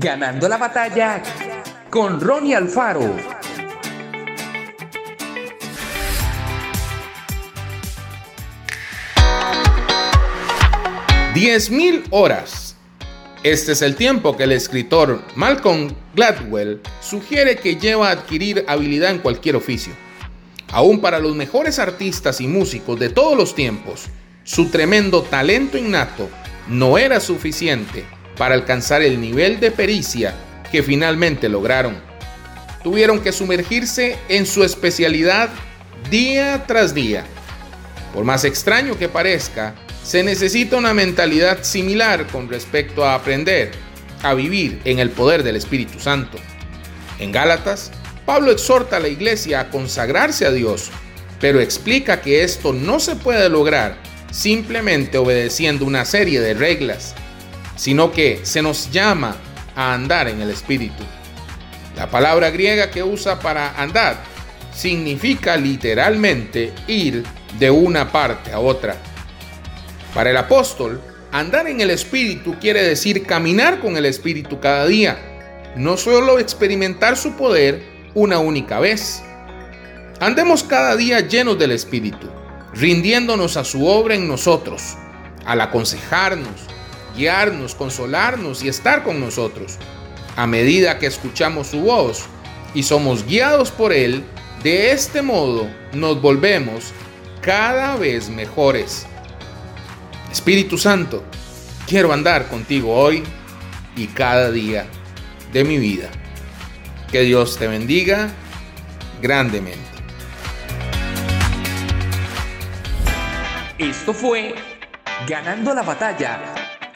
Ganando la batalla con Ronnie Alfaro. 10.000 horas. Este es el tiempo que el escritor Malcolm Gladwell sugiere que lleva a adquirir habilidad en cualquier oficio. Aún para los mejores artistas y músicos de todos los tiempos, su tremendo talento innato no era suficiente para alcanzar el nivel de pericia que finalmente lograron. Tuvieron que sumergirse en su especialidad día tras día. Por más extraño que parezca, se necesita una mentalidad similar con respecto a aprender a vivir en el poder del Espíritu Santo. En Gálatas, Pablo exhorta a la iglesia a consagrarse a Dios, pero explica que esto no se puede lograr simplemente obedeciendo una serie de reglas, sino que se nos llama a andar en el Espíritu. La palabra griega que usa para andar significa literalmente ir de una parte a otra. Para el apóstol, andar en el Espíritu quiere decir caminar con el Espíritu cada día, no solo experimentar su poder una única vez. Andemos cada día llenos del Espíritu, rindiéndonos a su obra en nosotros, al aconsejarnos, guiarnos, consolarnos y estar con nosotros. A medida que escuchamos su voz y somos guiados por Él, de este modo nos volvemos cada vez mejores. Espíritu Santo, quiero andar contigo hoy y cada día de mi vida. Que Dios te bendiga grandemente. Esto fue Ganando la batalla